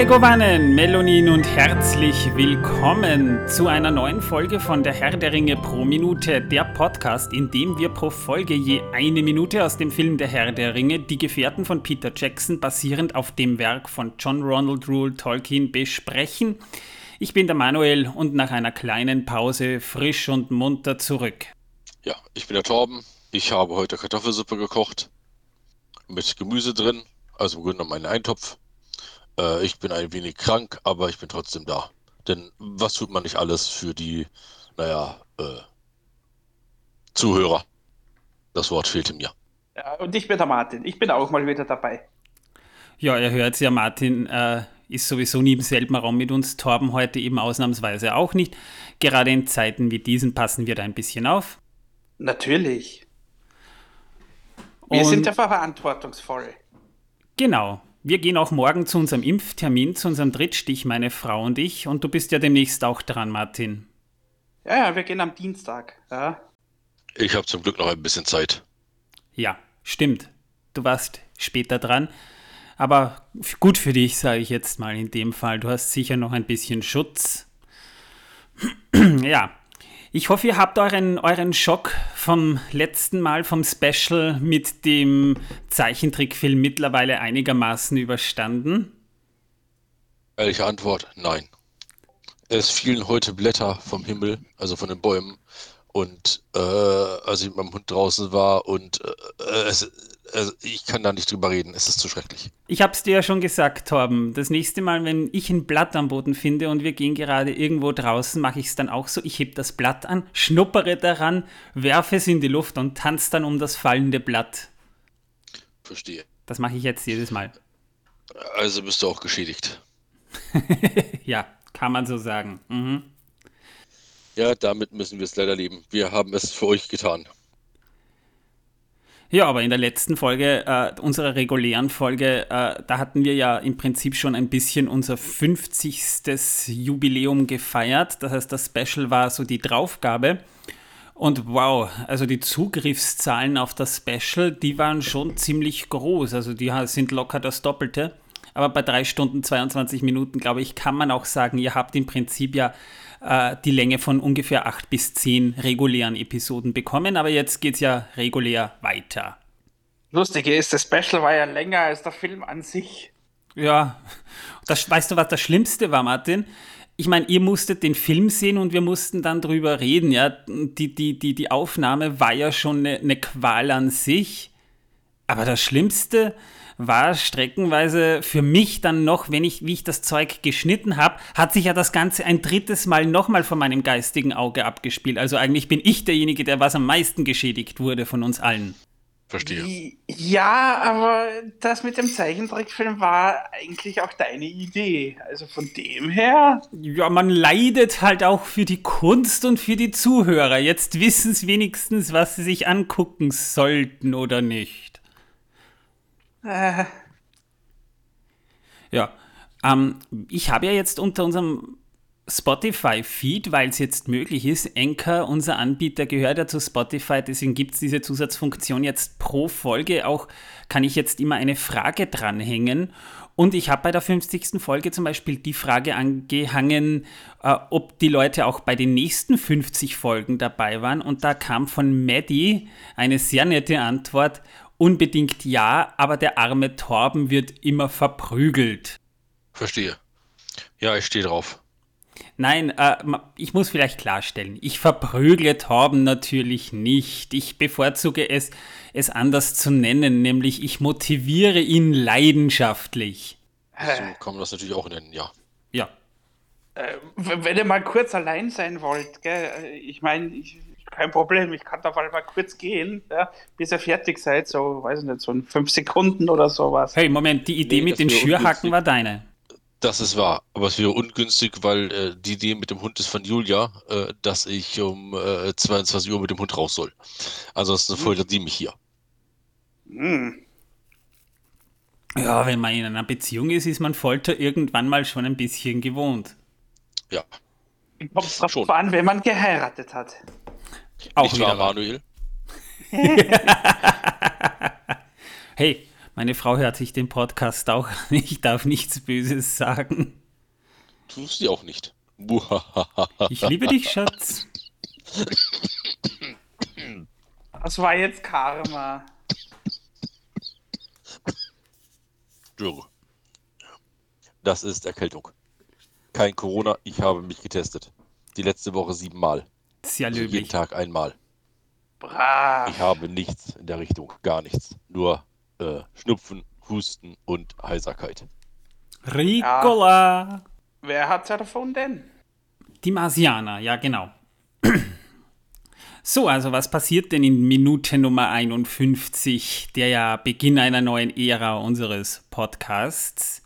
Megowannen, Melonin und herzlich willkommen zu einer neuen Folge von Der Herr der Ringe pro Minute, der Podcast, in dem wir pro Folge je eine Minute aus dem Film Der Herr der Ringe, Die Gefährten von Peter Jackson, basierend auf dem Werk von John Ronald Rule Tolkien, besprechen. Ich bin der Manuel und nach einer kleinen Pause frisch und munter zurück. Ja, ich bin der Torben. Ich habe heute Kartoffelsuppe gekocht mit Gemüse drin, also im Grunde genommen einen Eintopf äh, ich bin ein wenig krank, aber ich bin trotzdem da. Denn was tut man nicht alles für die, naja, äh, Zuhörer? Das Wort fehlte mir. Ja, und ich bin der Martin. Ich bin auch mal wieder dabei. Ja, ihr hört ja, Martin äh, ist sowieso nie im selben Raum mit uns. Torben heute eben ausnahmsweise auch nicht. Gerade in Zeiten wie diesen passen wir da ein bisschen auf. Natürlich. Wir und sind ja verantwortungsvoll. Genau. Wir gehen auch morgen zu unserem Impftermin, zu unserem Drittstich, meine Frau und ich. Und du bist ja demnächst auch dran, Martin. Ja, ja, wir gehen am Dienstag. Ja. Ich habe zum Glück noch ein bisschen Zeit. Ja, stimmt. Du warst später dran. Aber gut für dich, sage ich jetzt mal in dem Fall. Du hast sicher noch ein bisschen Schutz. ja, ich hoffe, ihr habt euren, euren Schock vom letzten Mal, vom Special mit dem Zeichentrickfilm mittlerweile einigermaßen überstanden. Ehrliche Antwort, nein. Es fielen heute Blätter vom Himmel, also von den Bäumen. Und äh, als ich mit meinem Hund draußen war und äh, es, also ich kann da nicht drüber reden, es ist zu schrecklich. Ich hab's dir ja schon gesagt, Torben. Das nächste Mal, wenn ich ein Blatt am Boden finde und wir gehen gerade irgendwo draußen, mache ich es dann auch so. Ich heb das Blatt an, schnuppere daran, werfe es in die Luft und tanze dann um das fallende Blatt. Verstehe. Das mache ich jetzt jedes Mal. Also bist du auch geschädigt. ja, kann man so sagen. Mhm. Ja, damit müssen wir es leider leben. Wir haben es für euch getan. Ja, aber in der letzten Folge, äh, unserer regulären Folge, äh, da hatten wir ja im Prinzip schon ein bisschen unser 50. Jubiläum gefeiert. Das heißt, das Special war so die Draufgabe. Und wow, also die Zugriffszahlen auf das Special, die waren schon ziemlich groß. Also die sind locker das Doppelte. Aber bei drei Stunden 22 Minuten, glaube ich, kann man auch sagen, ihr habt im Prinzip ja äh, die Länge von ungefähr acht bis zehn regulären Episoden bekommen. Aber jetzt geht es ja regulär weiter. Lustige ist, das Special war ja länger als der Film an sich. Ja, das, weißt du, was das Schlimmste war, Martin? Ich meine, ihr musstet den Film sehen und wir mussten dann drüber reden, ja. Die, die, die, die Aufnahme war ja schon eine, eine Qual an sich. Aber das Schlimmste, war streckenweise für mich dann noch, wenn ich, wie ich das Zeug geschnitten habe, hat sich ja das Ganze ein drittes Mal nochmal vor meinem geistigen Auge abgespielt. Also eigentlich bin ich derjenige, der was am meisten geschädigt wurde von uns allen. Verstehe. Ja, aber das mit dem Zeichentrickfilm war eigentlich auch deine Idee. Also von dem her. Ja, man leidet halt auch für die Kunst und für die Zuhörer. Jetzt wissen sie wenigstens, was sie sich angucken sollten oder nicht. Äh. Ja, ähm, ich habe ja jetzt unter unserem Spotify-Feed, weil es jetzt möglich ist, Anchor, unser Anbieter, gehört ja zu Spotify, deswegen gibt es diese Zusatzfunktion jetzt pro Folge auch, kann ich jetzt immer eine Frage dranhängen. Und ich habe bei der 50. Folge zum Beispiel die Frage angehangen, äh, ob die Leute auch bei den nächsten 50 Folgen dabei waren. Und da kam von Maddie eine sehr nette Antwort, Unbedingt ja, aber der arme Torben wird immer verprügelt. Verstehe. Ja, ich stehe drauf. Nein, äh, ich muss vielleicht klarstellen, ich verprügle Torben natürlich nicht. Ich bevorzuge es, es anders zu nennen, nämlich ich motiviere ihn leidenschaftlich. So kann man das natürlich auch nennen, ja. Ja. Äh, wenn ihr mal kurz allein sein wollt, gell? Äh, ich meine, ich, kein Problem, ich kann da mal kurz gehen, ja, bis ihr fertig seid, so, weiß ich nicht, so in fünf Sekunden oder sowas. Hey, Moment, die Idee nee, mit den Schürhaken war deine. Das ist wahr, aber es wäre ungünstig, weil äh, die Idee mit dem Hund ist von Julia, äh, dass ich um äh, 22 Uhr mit dem Hund raus soll. Ansonsten hm. foltert die mich hier. Hm. Ja, wenn man in einer Beziehung ist, ist man Folter irgendwann mal schon ein bisschen gewohnt. Ja. Kommt es drauf an, wenn man geheiratet hat. Auch Nicht wahr, Manuel? hey, Meine Frau hört sich den Podcast auch an. Ich darf nichts Böses sagen. Tust sie auch nicht. Ich liebe dich, Schatz. Das war jetzt Karma. Dürre. Das ist Erkältung. Kein Corona, ich habe mich getestet. Die letzte Woche siebenmal. Sehr Also jeden löblich. Tag einmal. Brav. Ich habe nichts in der Richtung, gar nichts. Nur äh, Schnupfen, Husten und Heiserkeit. Ricola. Wer hat's davon denn? Die Marsianer, ja genau. So, also was passiert denn in Minute Nummer 51, der ja Beginn einer neuen Ära unseres Podcasts?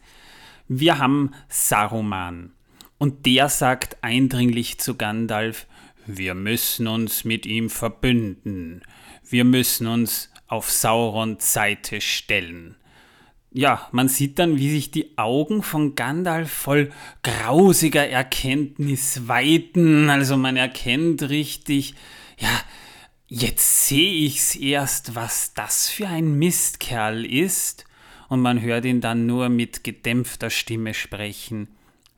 Wir haben Saruman und der sagt eindringlich zu Gandalf, wir müssen uns mit ihm verbünden, wir müssen uns auf Saurons Seite stellen. Ja, man sieht dann, wie sich die Augen von Gandalf voll grausiger Erkenntnis weiten. Also man erkennt richtig, ja, jetzt sehe ich's erst, was das für ein Mistkerl ist. Und man hört ihn dann nur mit gedämpfter Stimme sprechen.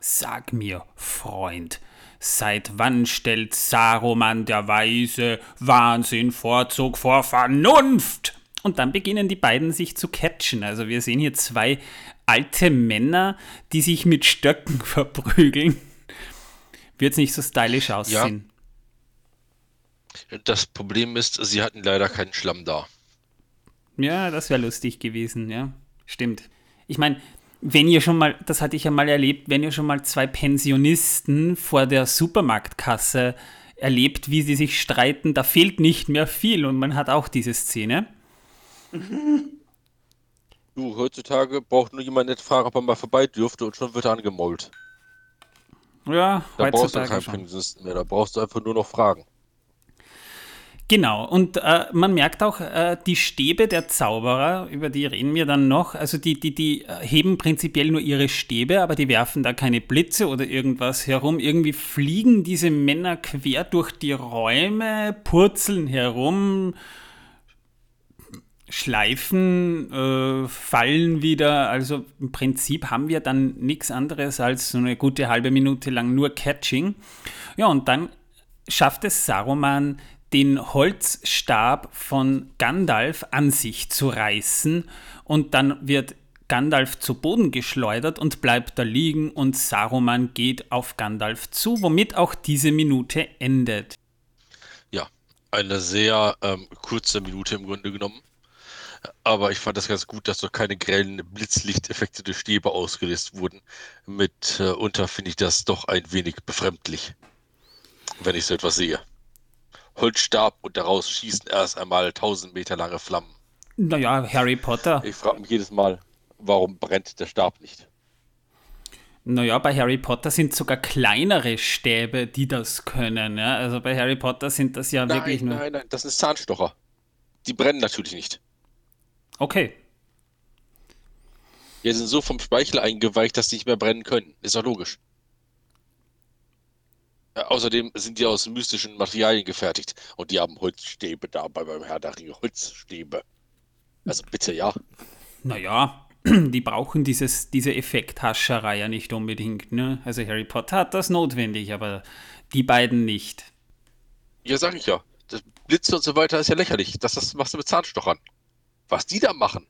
Sag mir, Freund, seit wann stellt Saruman der Weise Wahnsinn Vorzug vor Vernunft? Und dann beginnen die beiden sich zu catchen. Also wir sehen hier zwei alte Männer, die sich mit Stöcken verprügeln. Wird's nicht so stylisch aussehen. Das Problem ist, sie hatten leider keinen Schlamm da. Ja, das wäre lustig gewesen, ja. Stimmt. Ich meine, wenn ihr schon mal, das hatte ich ja mal erlebt, wenn ihr schon mal zwei Pensionisten vor der Supermarktkasse erlebt, wie sie sich streiten, da fehlt nicht mehr viel und man hat auch diese Szene. Du, heutzutage braucht nur jemand nicht fragen, ob er mal vorbei dürfte und schon wird er angemault. Ja, Da brauchst du keinen. Pensionisten mehr, da brauchst du einfach nur noch fragen. Genau, und äh, man merkt auch, äh, die Stäbe der Zauberer, über die reden wir dann noch, also die, die, die äh, heben prinzipiell nur ihre Stäbe, aber die werfen da keine Blitze oder irgendwas herum. Irgendwie fliegen diese Männer quer durch die Räume, purzeln herum, schleifen, äh, fallen wieder. Also im Prinzip haben wir dann nichts anderes als so eine gute halbe Minute lang nur Catching. Ja, und dann schafft es Saruman, den Holzstab von Gandalf an sich zu reißen und dann wird Gandalf zu Boden geschleudert und bleibt da liegen und Saruman geht auf Gandalf zu, womit auch diese Minute endet. Ja, eine sehr ähm, kurze Minute im Grunde genommen. Aber ich fand das ganz gut, dass so keine grellen Blitzlichteffekte der Stäbe ausgelöst wurden. Mitunter finde ich das doch ein wenig befremdlich, wenn ich so etwas sehe. Holzstab und daraus schießen erst einmal tausend Meter lange Flammen. Naja, Harry Potter. Ich frage mich jedes Mal, warum brennt der Stab nicht? Naja, bei Harry Potter sind sogar kleinere Stäbe, die das können. Ja? Also bei Harry Potter sind das ja wirklich Nein, nur. nein, nein, das sind Zahnstocher. Die brennen natürlich nicht. Okay. Die sind so vom Speichel eingeweicht, dass sie nicht mehr brennen können. Ist doch logisch. Äh, außerdem sind die aus mystischen Materialien gefertigt und die haben Holzstäbe dabei beim Herr der Ringe. Holzstäbe. Also bitte, ja. Naja, die brauchen dieses, diese Effekthascherei ja nicht unbedingt. Ne? Also Harry Potter hat das notwendig, aber die beiden nicht. Ja, sag ich ja. Das Blitze und so weiter ist ja lächerlich. Das, das machst du mit Zahnstochern. Was die da machen,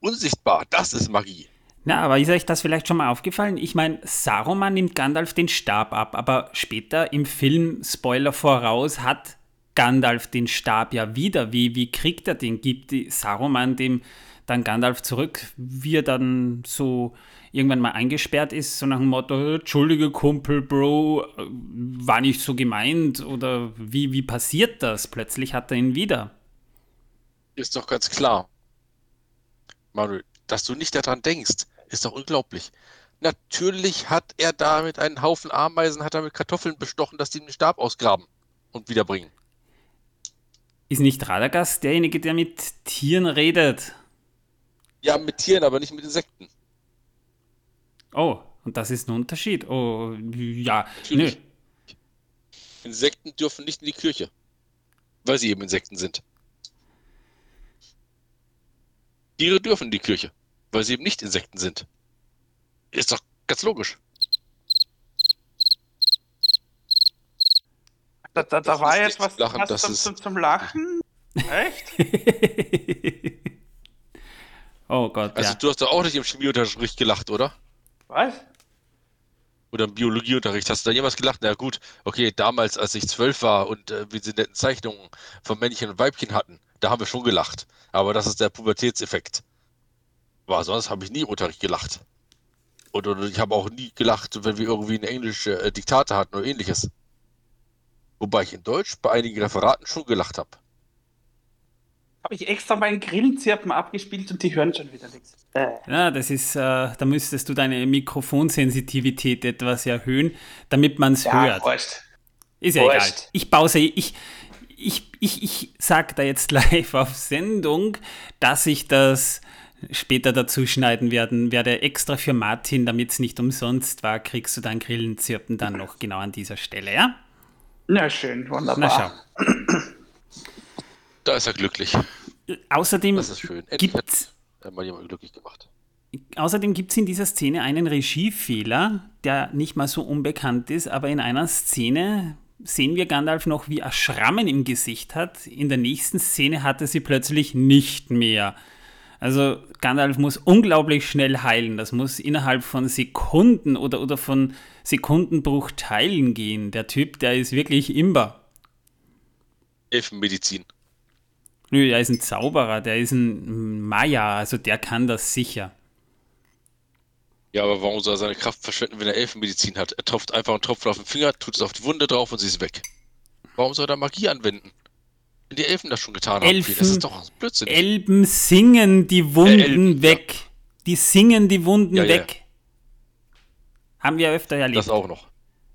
unsichtbar, das ist Magie. Na, aber ist euch das vielleicht schon mal aufgefallen? Ich meine, Saruman nimmt Gandalf den Stab ab, aber später im Film, Spoiler voraus, hat Gandalf den Stab ja wieder. Wie, wie kriegt er den? Gibt Saruman dem dann Gandalf zurück, wie er dann so irgendwann mal eingesperrt ist, so nach dem Motto, Entschuldige Kumpel, Bro, äh, war nicht so gemeint oder wie, wie passiert das? Plötzlich hat er ihn wieder. Ist doch ganz klar. Manuel, dass du nicht daran denkst, ist doch unglaublich. Natürlich hat er da mit einem Haufen Ameisen, hat er mit Kartoffeln bestochen, dass die den Stab ausgraben und wiederbringen. Ist nicht Radagast derjenige, der mit Tieren redet? Ja, mit Tieren, aber nicht mit Insekten. Oh, und das ist ein Unterschied. Oh, ja. Nö. Insekten dürfen nicht in die Kirche, weil sie eben Insekten sind. Tiere dürfen in die Kirche, weil sie eben nicht Insekten sind. Ist doch ganz logisch. Da, da, da war jetzt was, zum Lachen, was zum, zum, zum Lachen. Echt? oh Gott, Also ja. du hast doch auch nicht im Chemieunterricht gelacht, oder? Was? Oder im Biologieunterricht. Hast du da jemals gelacht? Na gut, okay, damals, als ich zwölf war und äh, wir diese netten Zeichnungen von Männchen und Weibchen hatten, da haben wir schon gelacht. Aber das ist der Pubertätseffekt. Aber sonst habe ich nie im Unterricht gelacht. Und, und ich habe auch nie gelacht, wenn wir irgendwie eine englische äh, Diktate hatten oder ähnliches. Wobei ich in Deutsch bei einigen Referaten schon gelacht habe. Habe ich extra meinen Grillenzirpen abgespielt und die hören schon wieder nichts. Äh. Ja, das ist, äh, da müsstest du deine Mikrofonsensitivität etwas erhöhen, damit man es Ja, hört. wurscht. Ist ja Wurscht. egal. Ich pause, ich, ich, ich, ich sag da jetzt live auf Sendung, dass ich das später dazu schneiden werden werde, extra für Martin, damit es nicht umsonst war, kriegst du dein Grillenzirpen dann noch genau an dieser Stelle, ja? Na schön, wunderbar. Na schau. Da ist er glücklich. Außerdem Das ist schön. Hat gibt's äh, mal jemand glücklich gemacht. Außerdem gibt es in dieser Szene einen Regiefehler, der nicht mal so unbekannt ist, aber in einer Szene sehen wir Gandalf noch, wie er Schrammen im Gesicht hat. In der nächsten Szene hat er sie plötzlich nicht mehr. Also Gandalf muss unglaublich schnell heilen. Das muss innerhalb von Sekunden oder, oder von Sekundenbruchteilen gehen. Der Typ, der ist wirklich imber. Elfenmedizin. Nö, der ist ein Zauberer, der ist ein Maya, also der kann das sicher. Ja, aber warum soll er seine Kraft verschwenden, wenn er Elfenmedizin hat? Er tropft einfach einen Tropfen auf den Finger, tut es auf die Wunde drauf und sie ist weg. Warum soll er Magie anwenden? Die Elfen das schon getan haben. Elfen- das ist doch Blödsinn. Elben singen die Wunden Äh, Elben, weg. Die singen die Wunden Ja, ja. weg. Haben wir öfter erlebt. das auch noch.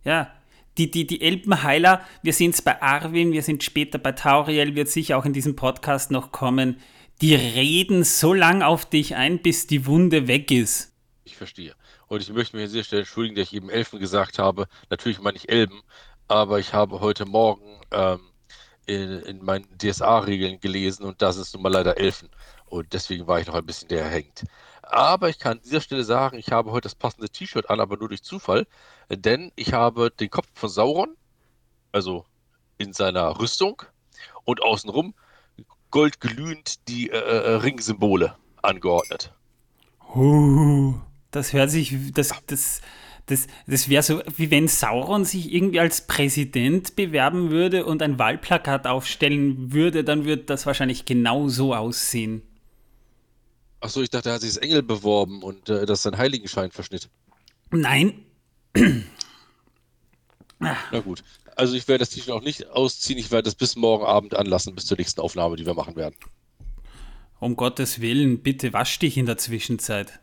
Ja. Die, die, die Elbenheiler, wir sind es bei Arwin, wir sind später bei Tauriel, wird sicher auch in diesem Podcast noch kommen. Die reden so lang auf dich ein, bis die Wunde weg ist. Ich verstehe. Und ich möchte mich an dieser Stelle entschuldigen, dass ich eben Elfen gesagt habe. Natürlich meine ich Elben, aber ich habe heute Morgen ähm, in, in meinen DSA-Regeln gelesen und das ist nun mal leider Elfen. Und deswegen war ich noch ein bisschen der hängt. Aber ich kann an dieser Stelle sagen, ich habe heute das passende T-Shirt an, aber nur durch Zufall, denn ich habe den Kopf von Sauron, also in seiner Rüstung, und außenrum goldglühend die äh, äh, Ringsymbole angeordnet. Huh, das hört sich, das, das, das, das wäre so, wie wenn Sauron sich irgendwie als Präsident bewerben würde und ein Wahlplakat aufstellen würde, dann würde das wahrscheinlich genau so aussehen. Achso, ich dachte, er hat sich als Engel beworben und äh, das ist sein Heiligenschein verschnitt. Nein, Na gut. Also ich werde das T-Shirt auch nicht ausziehen. Ich werde das bis morgen Abend anlassen, bis zur nächsten Aufnahme, die wir machen werden. um Gottes Willen, bitte wasch dich in der Zwischenzeit.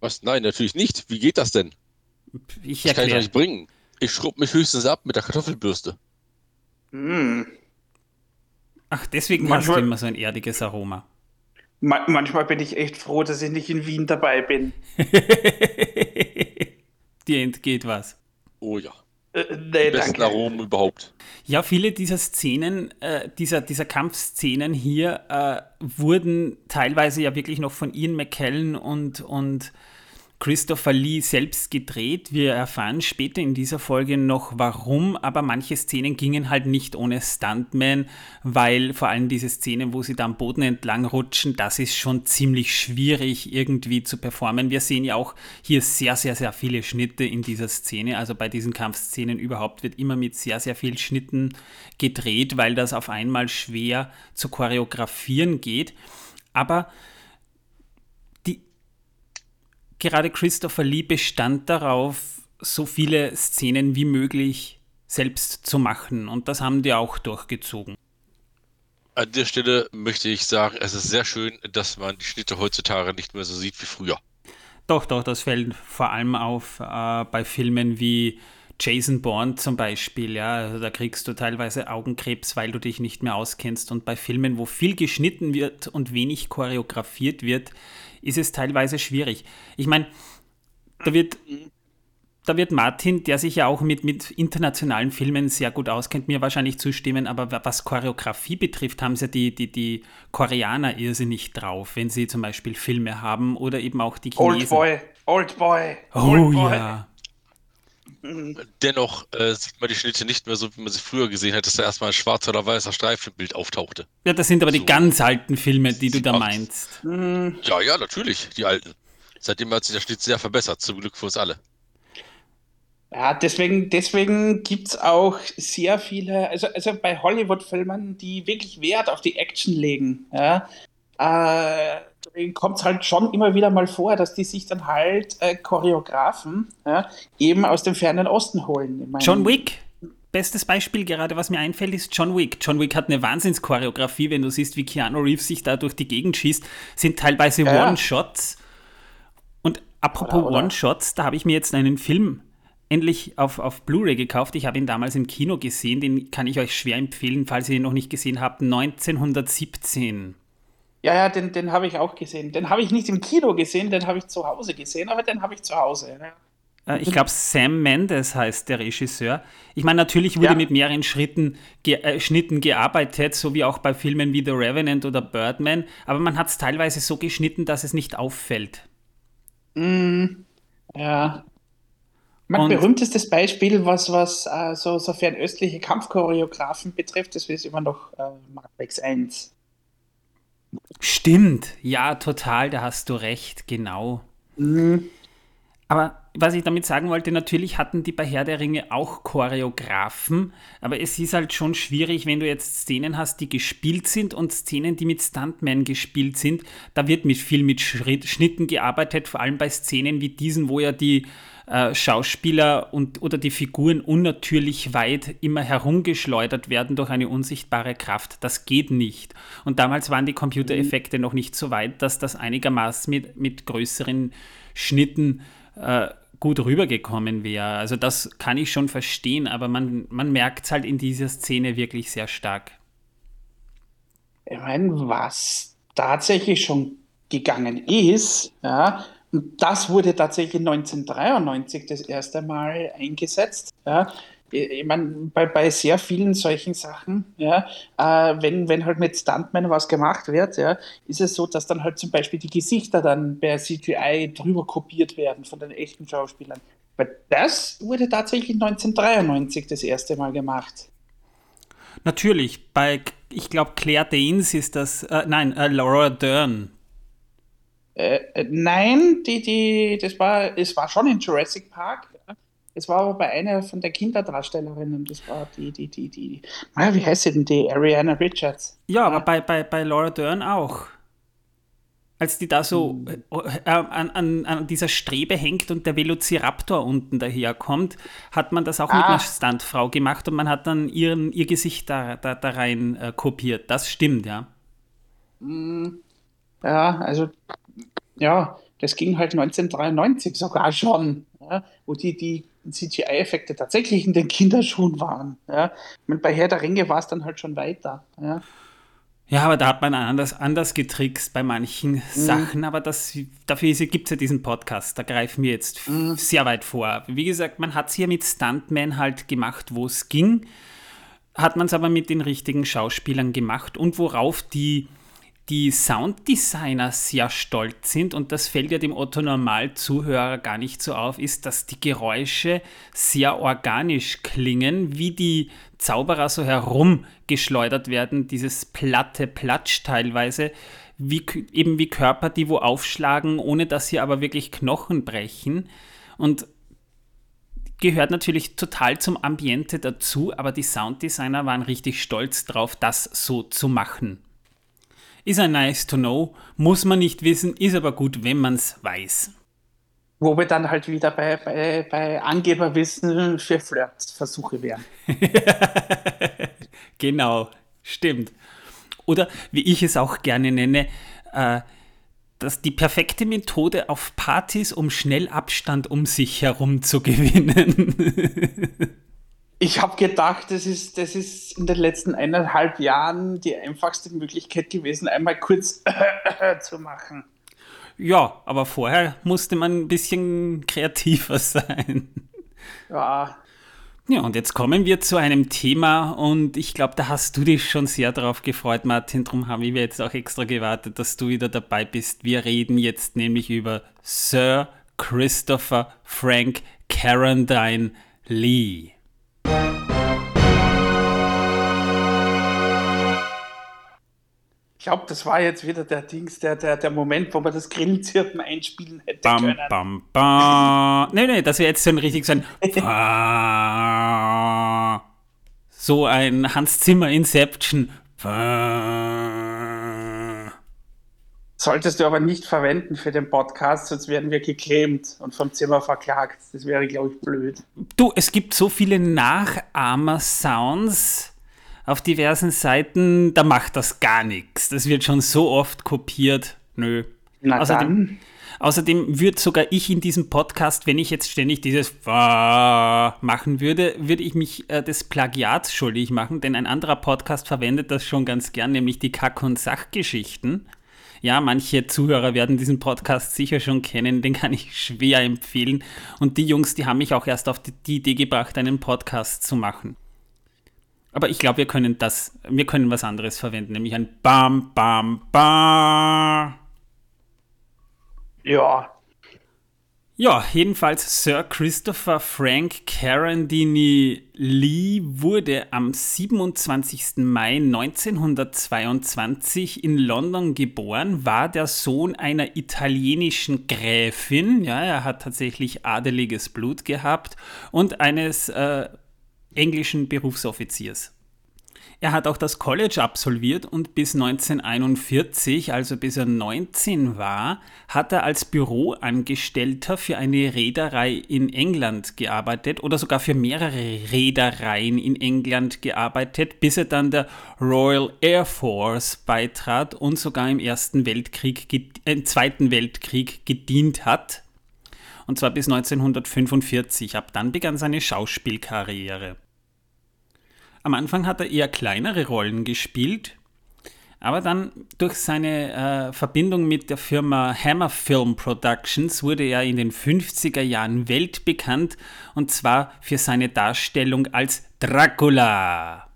Was? Nein, natürlich nicht. Wie geht das denn? Ich Das kann ich doch nicht bringen. Ich schrub mich höchstens ab mit der Kartoffelbürste. Hm. Ach, deswegen hast du Manchmal- immer so ein erdiges Aroma. Ma manchmal bin ich echt froh, dass ich nicht in Wien dabei bin. Dir entgeht was. Oh ja. Äh, Die nee, besten danke. Aromen überhaupt. Ja, viele dieser Szenen, äh, dieser, dieser Kampfszenen hier, äh, wurden teilweise ja wirklich noch von Ian McKellen und, und Christopher Lee selbst gedreht. Wir erfahren später in dieser Folge noch warum, aber manche Szenen gingen halt nicht ohne Stuntman, weil vor allem diese Szene, wo sie da am Boden entlang rutschen, das ist schon ziemlich schwierig irgendwie zu performen. Wir sehen ja auch hier sehr, sehr, sehr viele Schnitte in dieser Szene. Also bei diesen Kampfszenen überhaupt wird immer mit sehr, sehr vielen Schnitten gedreht, weil das auf einmal schwer zu choreografieren geht. Aber gerade Christopher Lee bestand darauf, so viele Szenen wie möglich selbst zu machen. Und das haben die auch durchgezogen. An der Stelle möchte ich sagen, es ist sehr schön, dass man die Schnitte heutzutage nicht mehr so sieht wie früher. Doch, doch, das fällt vor allem auf äh, bei Filmen wie Jason Bourne zum Beispiel. Ja, also da kriegst du teilweise Augenkrebs, weil du dich nicht mehr auskennst. Und bei Filmen, wo viel geschnitten wird und wenig choreografiert wird, ist es teilweise schwierig. Ich meine, da wird da wird Martin, der sich ja auch mit, mit internationalen Filmen sehr gut auskennt, mir wahrscheinlich zustimmen, aber was Choreografie betrifft, haben sie die, die, die Koreaner irrsinnig drauf, wenn sie zum Beispiel Filme haben oder eben auch die Chinesen. Old Boy, Old Boy. Oh Old Boy. ja. Dennoch äh, sieht man die Schnitte nicht mehr so, wie man sie früher gesehen hat, dass da erstmal ein schwarzer oder weißer Streifen im Bild auftauchte. Ja, das sind aber die So. ganz alten Filme, die du da meinst. Ja, ja, natürlich, die alten. Seitdem hat sich der Schnitt sehr verbessert, zum Glück für uns alle. Ja, deswegen, deswegen gibt es auch sehr viele, also, also bei Hollywood-Filmen, die wirklich Wert auf die Action legen, ja, äh, kommt es halt schon immer wieder mal vor, dass die sich dann halt äh, Choreografen ja, eben aus dem fernen Osten holen. John Wick, bestes Beispiel gerade, was mir einfällt, ist John Wick. John Wick hat eine Wahnsinnschoreografie, wenn du siehst, wie Keanu Reeves sich da durch die Gegend schießt, sind teilweise Ja. One-Shots. Und apropos One-Shots, da habe ich mir jetzt einen Film endlich auf, auf Blu-ray gekauft. Ich habe ihn damals im Kino gesehen, den kann ich euch schwer empfehlen, falls ihr ihn noch nicht gesehen habt. 1917. Ja, ja, den, den habe ich auch gesehen. Den habe ich nicht im Kino gesehen, den habe ich zu Hause gesehen, aber den habe ich zu Hause. Äh, Ich glaube, Sam Mendes heißt der Regisseur. Ich meine, natürlich wurde Ja. mit mehreren Schritten, ge äh, Schnitten gearbeitet, so wie auch bei Filmen wie The Revenant oder Birdman, aber man hat es teilweise so geschnitten, dass es nicht auffällt. Ja. Mein Und- berühmtestes Beispiel, was, was äh, so, so fernöstliche Kampfchoreografen betrifft, das ist immer noch äh, Mark X 1. Stimmt, ja, total, da hast du recht, genau. Aber was ich damit sagen wollte, natürlich hatten die bei Herr der Ringe auch Choreografen, aber es ist halt schon schwierig, wenn du jetzt Szenen hast, die gespielt sind und Szenen, die mit Stuntmen gespielt sind. Da wird mit viel mit Schritt, Schnitten gearbeitet, vor allem bei Szenen wie diesen, wo ja die äh, Schauspieler und oder die Figuren unnatürlich weit immer herumgeschleudert werden durch eine unsichtbare Kraft. Das geht nicht. Und damals waren die Computereffekte noch nicht so weit, dass das einigermaßen mit, mit größeren Schnitten äh, gut rübergekommen wäre. Also das kann ich schon verstehen, aber man, man merkt es halt in dieser Szene wirklich sehr stark. Ich meine, was tatsächlich schon gegangen ist, ja, und das wurde tatsächlich 1993 das erste Mal eingesetzt. Ja. Ich meine, bei, bei sehr vielen solchen Sachen, ja, äh, wenn, wenn halt mit Stuntmen was gemacht wird, ja, ist es so, dass dann halt zum Beispiel die Gesichter dann per CGI drüber kopiert werden von den echten Schauspielern. Weil das wurde tatsächlich 1993 das erste Mal gemacht. Natürlich, bei, ich glaube, Claire Danes ist das, äh, nein, äh, Laura Dern. Äh, äh, nein, die, die, das war, es war schon in Jurassic Park. Es war aber bei einer von der Kinderdarstellerinnen, das war die, die, die, die, ah, wie heißt sie denn, die Ariana Richards. Ja, aber bei, bei, bei Laura Dern auch. Als die da so äh, an, an, an dieser Strebe hängt und der Velociraptor unten daherkommt, hat man das auch mit Ah. einer Stuntfrau gemacht und man hat dann ihren, ihr Gesicht da, da, da rein äh, kopiert. Das stimmt, ja. Ja, also, ja, das ging halt 1993 sogar schon, ja, wo die, die CGI-Effekte tatsächlich in den Kinderschuhen waren. Ja. Meine, bei Herr der Ringe war es dann halt schon weiter. Ja. Ja, aber da hat man anders, anders getrickst bei manchen Sachen, aber das, dafür gibt es ja diesen Podcast, da greifen wir jetzt f- sehr weit vor. Wie gesagt, man hat es hier mit Stuntman halt gemacht, wo es ging, hat man es aber mit den richtigen Schauspielern gemacht und worauf die, die Sounddesigner sehr stolz sind, und das fällt ja dem Otto-Normal-Zuhörer gar nicht so auf, ist, dass die Geräusche sehr organisch klingen, wie die Zauberer so herumgeschleudert werden, dieses platte Platsch teilweise, wie, eben wie Körper, die wo aufschlagen, ohne dass sie aber wirklich Knochen brechen. Und gehört natürlich total zum Ambiente dazu, aber die Sounddesigner waren richtig stolz drauf, das so zu machen. Ist ein nice to know, muss man nicht wissen, ist aber gut, wenn man es weiß. Wo wir dann halt wieder bei, bei, bei Angeberwissen für Flirtversuche wären. Genau, stimmt. Oder wie ich es auch gerne nenne, äh, dass die perfekte Methode auf Partys, um schnell Abstand um sich herum zu gewinnen. Ich habe gedacht, das ist, das ist in den letzten eineinhalb Jahren die einfachste Möglichkeit gewesen, einmal kurz zu machen. ja, aber vorher musste man ein bisschen kreativer sein. Ja. Ja, und jetzt kommen wir zu einem Thema und ich glaube, da hast du dich schon sehr darauf gefreut, Martin. Darum haben wir jetzt auch extra gewartet, dass du wieder dabei bist. Wir reden jetzt nämlich über Sir Christopher Frank Carradine Lee. Glaube, das war jetzt wieder der Dings, der, der, der Moment, wo man das Grillenzirpen einspielen hätte Bam, können. bam, bam. Nee, nee, das wäre jetzt so ein richtig so ein. so ein Hans Zimmer Inception. Solltest du aber nicht verwenden für den Podcast, sonst werden wir geclaimed und vom Zimmer verklagt. Das wäre, glaube ich, blöd. Du, es gibt so viele Nachahmer-Sounds auf diversen Seiten, da macht das gar nichts. Das wird schon so oft kopiert. Nö. Na außerdem, dann. außerdem würde sogar ich in diesem Podcast, wenn ich jetzt ständig dieses machen würde, würde ich mich äh, des Plagiats schuldig machen, denn ein anderer Podcast verwendet das schon ganz gern, nämlich die Kack- und Sachgeschichten. Ja, manche Zuhörer werden diesen Podcast sicher schon kennen, den kann ich schwer empfehlen. Und die Jungs, die haben mich auch erst auf die, die Idee gebracht, einen Podcast zu machen. Aber ich glaube, wir können das, wir können was anderes verwenden, nämlich ein Bam, Bam, Bam. Ja. Ja, jedenfalls Sir Christopher Frank Carandini Lee wurde am 27. Mai 1922 in London geboren, war der Sohn einer italienischen Gräfin, ja, er hat tatsächlich adeliges Blut gehabt und eines äh, englischen Berufsoffiziers. Er hat auch das College absolviert und bis 1941, also bis er 19 war, hat er als Büroangestellter für eine Reederei in England gearbeitet oder sogar für mehrere Reedereien in England gearbeitet, bis er dann der Royal Air Force beitrat und sogar im Ersten Weltkrieg, äh, Zweiten Weltkrieg gedient hat. Und zwar bis 1945. Ab dann begann seine Schauspielkarriere. Am Anfang hat er eher kleinere Rollen gespielt, aber dann durch seine äh, Verbindung mit der Firma Hammer Film Productions wurde er in den 50er Jahren weltbekannt und zwar für seine Darstellung als Dracula.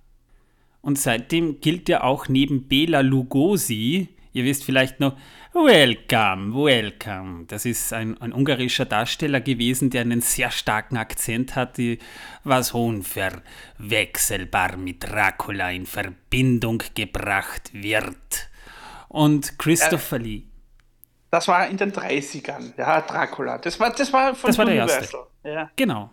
Und seitdem gilt er auch neben Bela Lugosi, ihr wisst vielleicht noch, Welcome, welcome. Das ist ein, ein, ungarischer Darsteller gewesen, der einen sehr starken Akzent hatte, was unverwechselbar mit Dracula in Verbindung gebracht wird. Und Christopher Ja. Lee. Das war in den 30ern, ja, Dracula. Das war, das war von Das war der Universal. erste. Ja. Genau.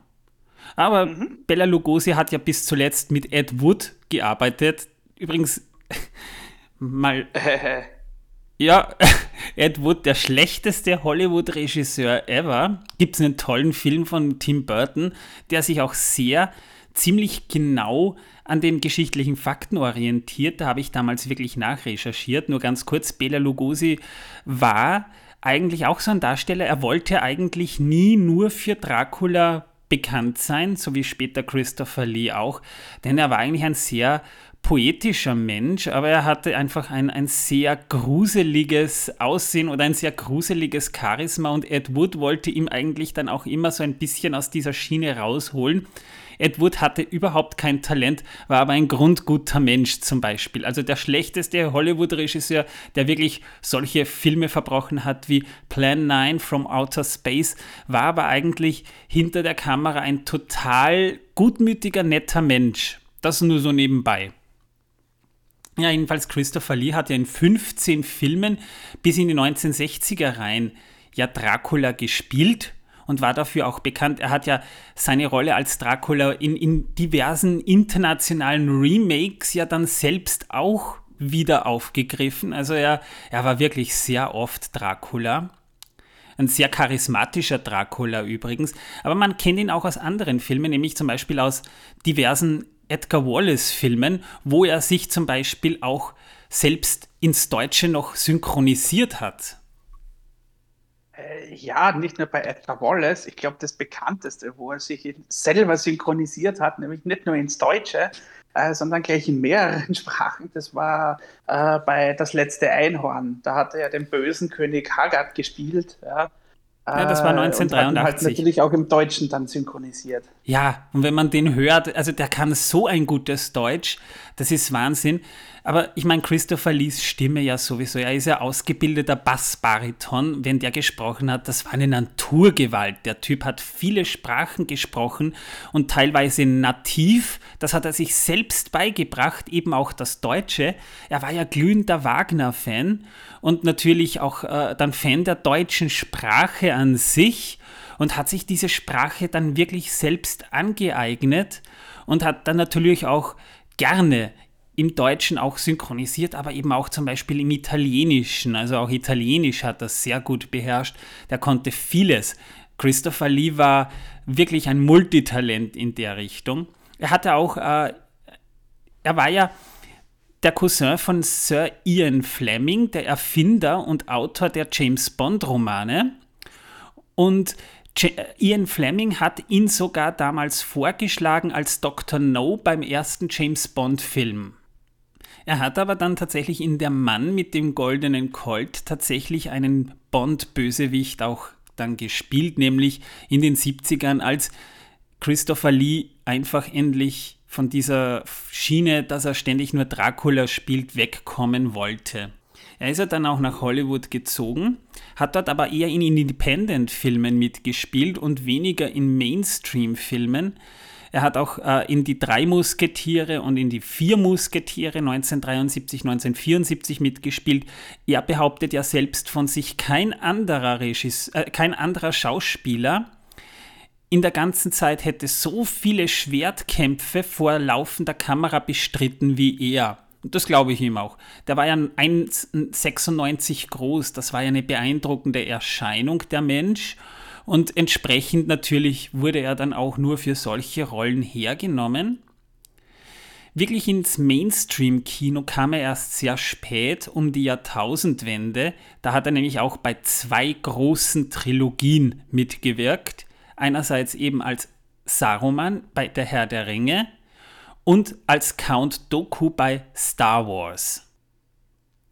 Aber Bella Lugosi hat ja bis zuletzt mit Ed Wood gearbeitet. Übrigens, mal Ja, Ed Wood, der schlechteste Hollywood-Regisseur ever. Gibt es einen tollen Film von Tim Burton, der sich auch sehr ziemlich genau an den geschichtlichen Fakten orientiert. Da habe ich damals wirklich nachrecherchiert. Nur ganz kurz, Bela Lugosi war eigentlich auch so ein Darsteller. Er wollte eigentlich nie nur für Dracula bekannt sein, so wie später Christopher Lee auch, denn er war eigentlich ein sehr poetischer Mensch, aber er hatte einfach ein, ein sehr gruseliges Aussehen oder ein sehr gruseliges Charisma und Ed Wood wollte ihm eigentlich dann auch immer so ein bisschen aus dieser Schiene rausholen. Ed Wood hatte überhaupt kein Talent, war aber ein grundguter Mensch zum Beispiel. Also der schlechteste Hollywood-Regisseur, der wirklich solche Filme verbrochen hat wie Plan 9 from Outer Space, war aber eigentlich hinter der Kamera ein total gutmütiger, netter Mensch. Das nur so nebenbei. Ja, jedenfalls Christopher Lee hat ja in 15 Filmen bis in die 1960er rein ja Dracula gespielt und war dafür auch bekannt. Er hat ja seine Rolle als Dracula in, in diversen internationalen Remakes ja dann selbst auch wieder aufgegriffen. Also er, er war wirklich sehr oft Dracula. Ein sehr charismatischer Dracula übrigens. Aber man kennt ihn auch aus anderen Filmen, nämlich zum Beispiel aus diversen Edgar Wallace-Filmen, wo er sich zum Beispiel auch selbst ins Deutsche noch synchronisiert hat. Äh, Ja, nicht nur bei Edgar Wallace. Ich glaube, das bekannteste, wo er sich selber synchronisiert hat, nämlich nicht nur ins Deutsche, äh, sondern gleich in mehreren Sprachen, das war äh, bei Das letzte Einhorn. Da hat er ja den bösen König Haggard gespielt. Ja. Ja, das war Äh, und hat 1983. halt natürlich auch im Deutschen dann synchronisiert. Ja, und wenn man den hört, also der kann so ein gutes Deutsch, das ist Wahnsinn. Aber ich meine, Christopher Lees Stimme ja sowieso, er ist ja ausgebildeter Bassbariton. Wenn der gesprochen hat, das war eine Naturgewalt. Der Typ hat viele Sprachen gesprochen und teilweise nativ. Das hat er sich selbst beigebracht, eben auch das Deutsche. Er war ja glühender Wagner-Fan und natürlich auch äh, dann Fan der deutschen Sprache an sich und hat sich diese Sprache dann wirklich selbst angeeignet und hat dann natürlich auch gerne im Deutschen auch synchronisiert, aber eben auch zum Beispiel im Italienischen. Also auch Italienisch hat er sehr gut beherrscht. Der konnte vieles. Christopher Lee war wirklich ein Multitalent in der Richtung. Er hatte auch, äh, er war ja der Cousin von Sir Ian Fleming, der Erfinder und Autor der James Bond-Romane. Und Ian Fleming hat ihn sogar damals vorgeschlagen als Dr. No beim ersten James Bond-Film. Er hat aber dann tatsächlich in Der Mann mit dem goldenen Colt tatsächlich einen Bond-Bösewicht auch dann gespielt, nämlich in den 70ern, als Christopher Lee einfach endlich von dieser Schiene, dass er ständig nur Dracula spielt, wegkommen wollte. Er ist ja dann auch nach Hollywood gezogen, hat dort aber eher in Independent-Filmen mitgespielt und weniger in Mainstream-Filmen. Er hat auch äh, in die drei Musketiere und in die vier Musketiere 1973, 1974 mitgespielt. Er behauptet ja selbst von sich, kein anderer, Regis äh, kein anderer Schauspieler in der ganzen Zeit hätte so viele Schwertkämpfe vor laufender Kamera bestritten wie er. Und das glaube ich ihm auch. Der war ja 1,96 groß. Das war ja eine beeindruckende Erscheinung, der Mensch. Und entsprechend natürlich wurde er dann auch nur für solche Rollen hergenommen. Wirklich ins Mainstream-Kino kam er erst sehr spät, um die Jahrtausendwende. Da hat er nämlich auch bei zwei großen Trilogien mitgewirkt. Einerseits eben als Saruman bei Der Herr der Ringe und als Count Doku bei Star Wars.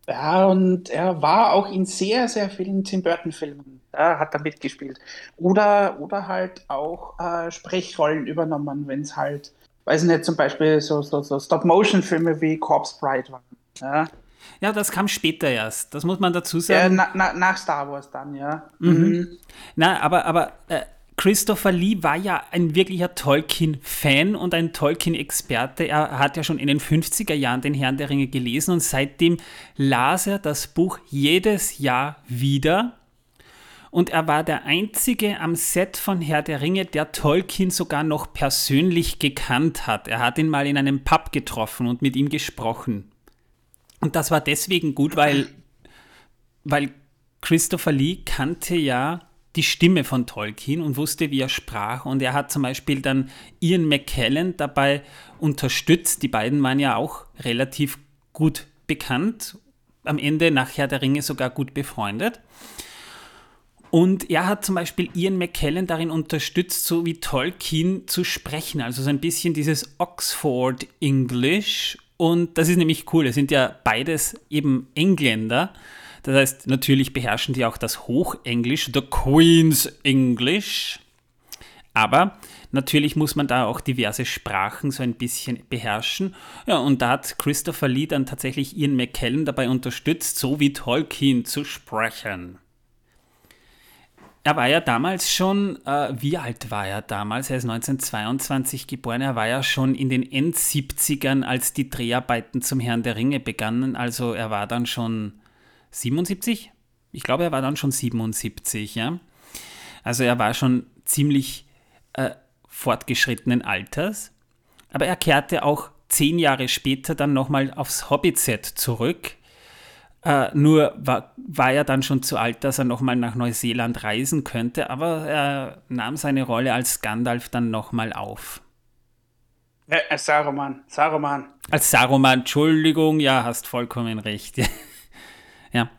Ja, und er war auch in sehr, sehr vielen Tim Burton-Filmen. Ja, hat er mitgespielt. Oder, oder halt auch äh, Sprechrollen übernommen, wenn es halt, weiß ich nicht, zum Beispiel so, so, so Stop-Motion-Filme wie Corpse Bride waren. Ja, Ja, das kam später erst. Das muss man dazu sagen. na, na, nach Star Wars dann, ja. Mhm. Na, aber, aber äh, Christopher Lee war ja ein wirklicher Tolkien-Fan und ein Tolkien-Experte. Er hat ja schon in den 50er Jahren den Herrn der Ringe gelesen und seitdem las er das Buch jedes Jahr wieder. Und er war der Einzige am Set von Herr der Ringe, der Tolkien sogar noch persönlich gekannt hat. Er hat ihn mal in einem Pub getroffen und mit ihm gesprochen. Und das war deswegen gut, weil, weil Christopher Lee kannte ja die Stimme von Tolkien und wusste, wie er sprach. Und er hat zum Beispiel dann Ian McKellen dabei unterstützt. Die beiden waren ja auch relativ gut bekannt. Am Ende nach Herr der Ringe sogar gut befreundet. Und er hat zum Beispiel Ian McKellen darin unterstützt, so wie Tolkien zu sprechen. Also so ein bisschen dieses Oxford English. Und das ist nämlich cool. Es sind ja beides eben Engländer. Das heißt, natürlich beherrschen die auch das Hochenglisch, the Queen's English. Aber natürlich muss man da auch diverse Sprachen so ein bisschen beherrschen. Ja, und da hat Christopher Lee dann tatsächlich Ian McKellen dabei unterstützt, so wie Tolkien zu sprechen. Er war ja damals schon, äh, wie alt war er damals? Er ist 1922 geboren. Er war ja schon in den End-70ern, als die Dreharbeiten zum Herrn der Ringe begannen. Also er war dann schon 77? Ich glaube, er war dann schon 77, ja. Also er war schon ziemlich äh, fortgeschrittenen Alters. Aber er kehrte auch zehn Jahre später dann nochmal aufs Hobbit-Set zurück. Äh, nur war, war er dann schon zu alt, dass er nochmal nach Neuseeland reisen könnte, aber er nahm seine Rolle als Gandalf dann nochmal auf. Ja, äh, Saruman, Saruman. Als Saruman, Entschuldigung, ja, hast vollkommen recht. ja.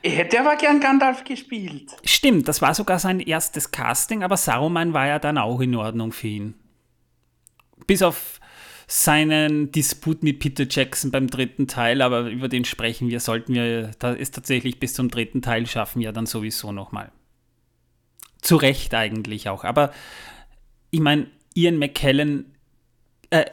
Ich hätte aber gern Gandalf gespielt. Stimmt, das war sogar sein erstes Casting, aber Saruman war ja dann auch in Ordnung für ihn. Bis auf seinen Disput mit Peter Jackson beim dritten Teil, aber über den sprechen wir, sollten wir ist tatsächlich bis zum dritten Teil schaffen, ja dann sowieso nochmal. zu Recht eigentlich auch. Aber ich meine, Ian McKellen, äh,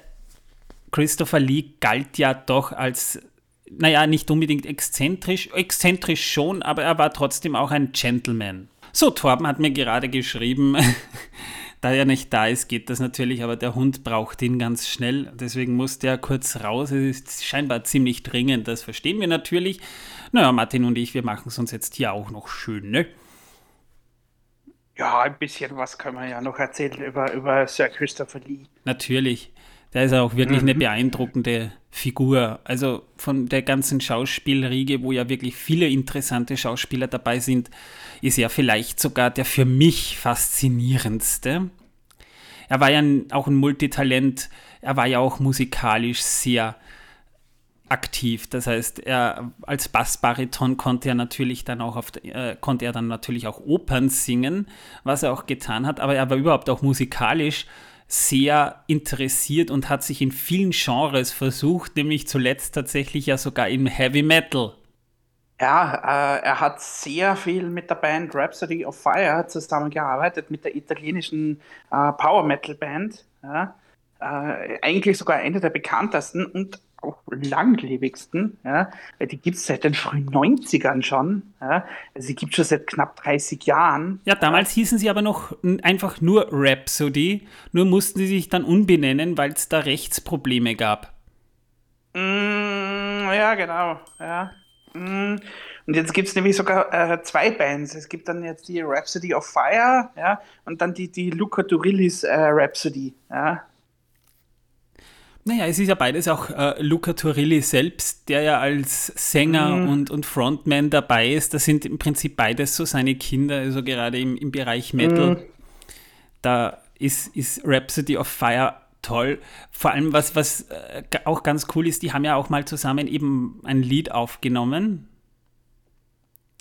Christopher Lee galt ja doch als, naja, nicht unbedingt exzentrisch, exzentrisch schon, aber er war trotzdem auch ein Gentleman. So, Torben hat mir gerade geschrieben, da er nicht da ist, geht das natürlich, aber der Hund braucht ihn ganz schnell. Deswegen muss der kurz raus. Es ist scheinbar ziemlich dringend, das verstehen wir natürlich. Naja, Martin und ich, wir machen es uns jetzt hier auch noch schön, ne? Ja, ein bisschen was kann man ja noch erzählen über, über Sir Christopher Lee. Natürlich. Der ist auch wirklich mhm. eine beeindruckende Figur. Also von der ganzen Schauspielriege, wo ja wirklich viele interessante Schauspieler dabei sind, ist er vielleicht sogar der für mich faszinierendste. Er war ja auch ein Multitalent, er war ja auch musikalisch sehr aktiv. Das heißt, er als Bassbariton konnte er natürlich dann auch auf, äh, konnte er dann natürlich auch Opern singen, was er auch getan hat, aber er war überhaupt auch musikalisch sehr interessiert und hat sich in vielen Genres versucht, nämlich zuletzt tatsächlich ja sogar im Heavy Metal. Ja, äh, er hat sehr viel mit der Band Rhapsody of Fire zusammengearbeitet, mit der italienischen äh, Power Metal Band. Ja. Äh, eigentlich sogar eine der bekanntesten und auch langlebigsten. Ja. Die gibt es seit den frühen 90ern schon. Ja. Also sie gibt es schon seit knapp 30 Jahren. Ja, damals hießen sie aber noch einfach nur Rhapsody, nur mussten sie sich dann umbenennen, weil es da Rechtsprobleme gab. Mm, ja, genau. Ja. Mm. Und jetzt gibt es nämlich sogar äh, zwei Bands. Es gibt dann jetzt die Rhapsody of Fire, ja, und dann die, die Luca Turillis äh, Rhapsody, ja. Naja, es ist ja beides auch äh, Luca Turilli selbst, der ja als Sänger mhm. und, und Frontman dabei ist. Das sind im Prinzip beides so seine Kinder, also gerade im, im Bereich Metal. Mhm. Da ist, ist Rhapsody of Fire toll. Vor allem, was, was äh, auch ganz cool ist, die haben ja auch mal zusammen eben ein Lied aufgenommen.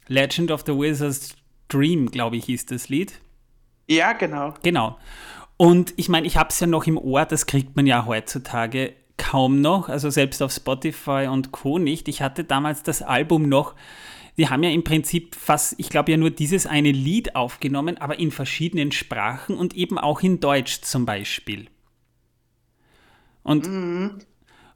Legend of the Wizard's Dream, glaube ich, hieß das Lied. Ja, genau. Genau. Und ich meine, ich habe es ja noch im Ohr, das kriegt man ja heutzutage kaum noch, also selbst auf Spotify und Co. nicht. Ich hatte damals das Album noch, die haben ja im Prinzip fast, ich glaube ja nur dieses eine Lied aufgenommen, aber in verschiedenen Sprachen und eben auch in Deutsch zum Beispiel. Und, mhm.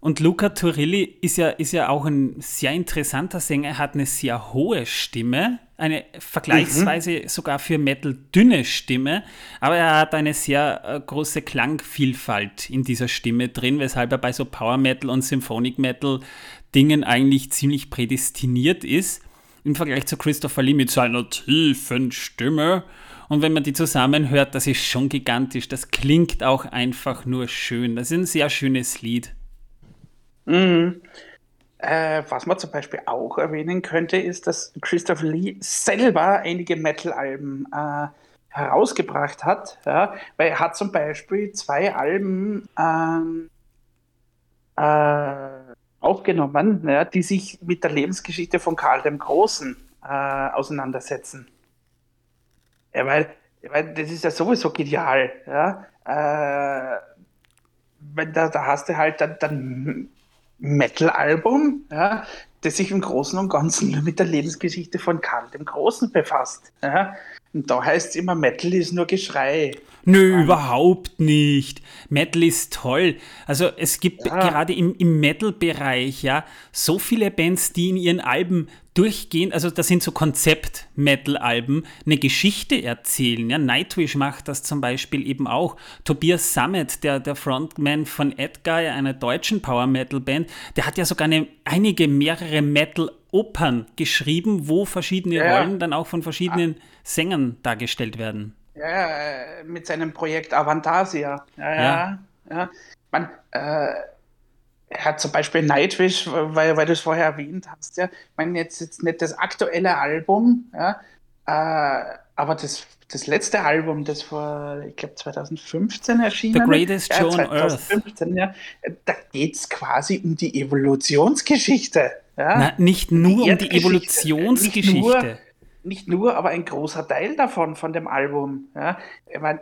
Und Luca Turilli ist ja, ist ja auch ein sehr interessanter Sänger. Er hat eine sehr hohe Stimme, eine vergleichsweise mhm. sogar für Metal dünne Stimme, aber er hat eine sehr äh, große Klangvielfalt in dieser Stimme drin, weshalb er bei so Power Metal und Symphonic Metal Dingen eigentlich ziemlich prädestiniert ist. Im Vergleich zu Christopher Lee mit seiner tiefen Stimme und wenn man die zusammenhört, das ist schon gigantisch. Das klingt auch einfach nur schön. Das ist ein sehr schönes Lied. Mhm. Äh, was man zum Beispiel auch erwähnen könnte, ist, dass Christopher Lee selber einige Metal-Alben äh, herausgebracht hat. Ja? Weil er hat zum Beispiel zwei Alben ähm, äh, aufgenommen, ja, die sich mit der Lebensgeschichte von Karl dem Großen äh, auseinandersetzen. Ja, weil, weil das ist ja sowieso genial. Ja? Äh, wenn da, da hast du halt dann, dann Metal-Album, ja, das sich im Großen und Ganzen mit der Lebensgeschichte von Karl dem Großen befasst. Ja. Und da heißt es immer, Metal ist nur Geschrei. Nö, um, überhaupt nicht. Metal ist toll. Also es gibt ja. gerade im, im Metal-Bereich ja so viele Bands, die in ihren Alben durchgehend, also das sind so Konzept-Metal-Alben, eine Geschichte erzählen. Ja, Nightwish macht das zum Beispiel eben auch. Tobias Summit, der, der Frontman von Edgar, einer deutschen Power-Metal-Band, der hat ja sogar eine, einige, mehrere Metal-Opern geschrieben, wo verschiedene ja. Rollen dann auch von verschiedenen ah. Sängern dargestellt werden. Ja, äh, mit seinem Projekt Avantasia. Ja, ja. ja. Man, äh, er hat zum Beispiel Nightwish, weil, weil du es vorher erwähnt hast, ja. Ich meine, jetzt, jetzt nicht das aktuelle Album, ja, äh, aber das, das letzte Album, das vor, ich glaube, 2015 erschienen The Greatest ja, Show on Earth. Ja, da geht es quasi um die Evolutionsgeschichte. Ja. Na, nicht nur die um die Evolutionsgeschichte. Nicht nur, nicht nur, aber ein großer Teil davon, von dem Album. Ja, ich mein,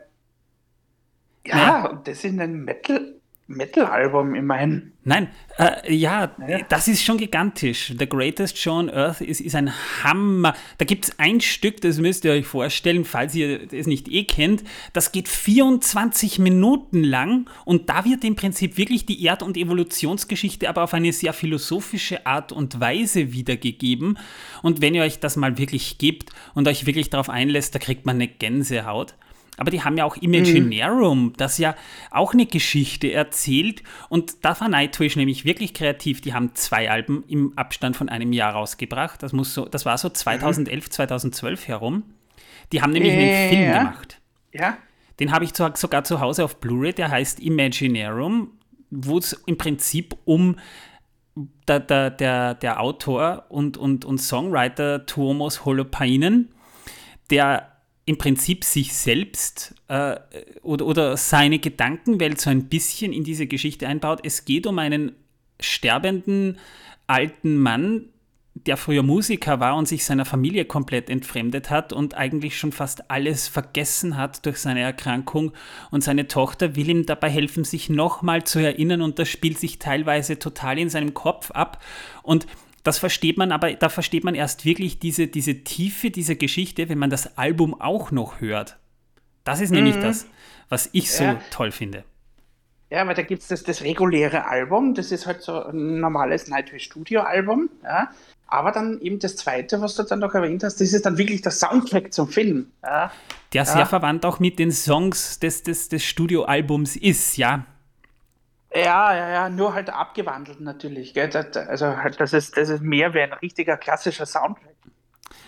ja, und das in einem Metal Metal-Album immerhin. Nein, äh, ja, ja, das ist schon gigantisch. The Greatest Show on Earth ist, ist ein Hammer. Da gibt es ein Stück, das müsst ihr euch vorstellen, falls ihr es nicht eh kennt. Das geht 24 Minuten lang und da wird im Prinzip wirklich die Erd- und Evolutionsgeschichte aber auf eine sehr philosophische Art und Weise wiedergegeben. Und wenn ihr euch das mal wirklich gebt und euch wirklich darauf einlässt, da kriegt man eine Gänsehaut. Aber die haben ja auch Imaginarium, mhm. das ja auch eine Geschichte erzählt. Und da war Nightwish nämlich wirklich kreativ. Die haben zwei Alben im Abstand von einem Jahr rausgebracht. Das, muss so, das war so 2011, mhm. 2012 herum. Die haben nämlich äh, einen Film ja. gemacht. Ja. Den habe ich sogar zu Hause auf Blu-ray, der heißt Imaginarium, wo es im Prinzip um der, der, der, der Autor und, und, und Songwriter Tuomos Holopainen, der im Prinzip sich selbst äh, oder, oder seine Gedankenwelt so ein bisschen in diese Geschichte einbaut. Es geht um einen sterbenden alten Mann, der früher Musiker war und sich seiner Familie komplett entfremdet hat und eigentlich schon fast alles vergessen hat durch seine Erkrankung. Und seine Tochter will ihm dabei helfen, sich nochmal zu erinnern und das spielt sich teilweise total in seinem Kopf ab. Und das versteht man aber, da versteht man erst wirklich diese, diese Tiefe dieser Geschichte, wenn man das Album auch noch hört. Das ist nämlich mhm. das, was ich so ja. toll finde. Ja, weil da gibt es das, das reguläre Album, das ist halt so ein normales Nightwish Studio Album, ja. Aber dann eben das zweite, was du dann noch erwähnt hast, das ist dann wirklich der Soundtrack zum Film. Ja. Der sehr verwandt auch mit den Songs des, des, des Studioalbums ist, ja. Ja, ja, ja, nur halt abgewandelt natürlich. Gell? Das, also halt, das ist, das ist mehr wie ein richtiger klassischer Soundtrack.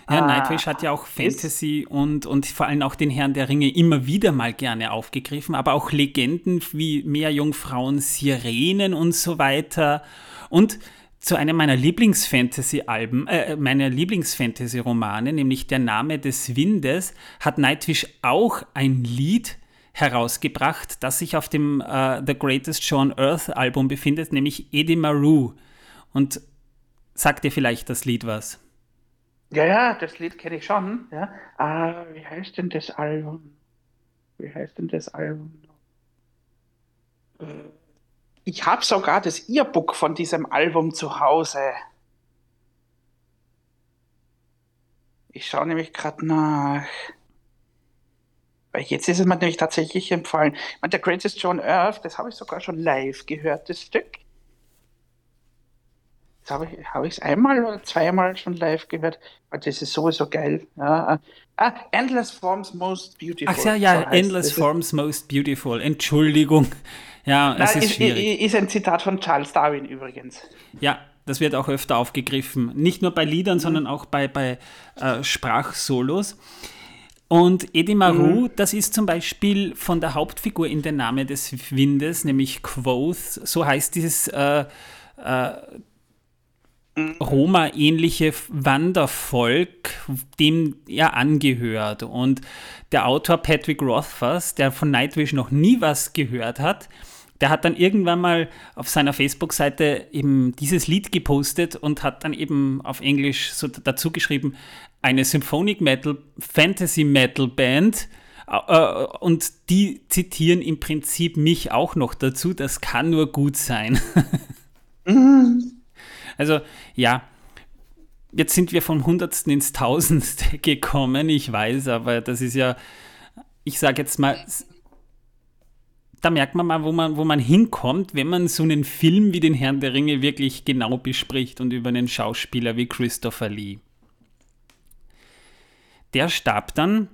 Ja, ah, Nightwish hat ja auch Fantasy und, und vor allem auch den Herrn der Ringe immer wieder mal gerne aufgegriffen, aber auch Legenden wie Meerjungfrauen, Sirenen und so weiter. Und zu einem meiner Lieblingsfantasy-Alben, äh, meiner Lieblingsfantasy-Romane, nämlich Der Name des Windes, hat Nightwish auch ein Lied herausgebracht, das sich auf dem uh, The Greatest Show on Earth Album befindet, nämlich Eddie Maru. Und sagt dir vielleicht das Lied was? Ja, ja, das Lied kenne ich schon. Ja. Uh, wie heißt denn das Album? Wie heißt denn das Album? Äh, ich habe sogar das E-Book von diesem Album zu Hause. Ich schaue nämlich gerade nach. Weil jetzt ist es mir nämlich tatsächlich empfallen. Ich meine, der Greatest John Earth, das habe ich sogar schon live gehört, das Stück. Das habe ich es hab einmal oder zweimal schon live gehört. Aber das ist sowieso geil. Ja. Ah, Endless Forms Most Beautiful. Ach ja, ja, so Endless Forms Most Beautiful. Entschuldigung. Ja, es Na, ist, ist schwierig. Ist ein Zitat von Charles Darwin übrigens. Ja, das wird auch öfter aufgegriffen. Nicht nur bei Liedern, mhm. sondern auch bei, bei äh, Sprachsolos. Und Eddie Maru, mhm. das ist zum Beispiel von der Hauptfigur in der Name des Windes, nämlich Quoth, so heißt dieses äh, äh, mhm. Roma-ähnliche Wandervolk, dem er angehört. Und der Autor Patrick Rothfuss, der von Nightwish noch nie was gehört hat, der hat dann irgendwann mal auf seiner Facebook-Seite eben dieses Lied gepostet und hat dann eben auf Englisch so dazu geschrieben, eine Symphonic Metal, Fantasy Metal Band. Uh, und die zitieren im Prinzip mich auch noch dazu, das kann nur gut sein. Also ja, jetzt sind wir vom Hundertsten ins Tausendste gekommen, ich weiß, aber das ist ja, ich sage jetzt mal, da merkt man mal, wo man, wo man hinkommt, wenn man so einen Film wie den Herrn der Ringe wirklich genau bespricht und über einen Schauspieler wie Christopher Lee der starb dann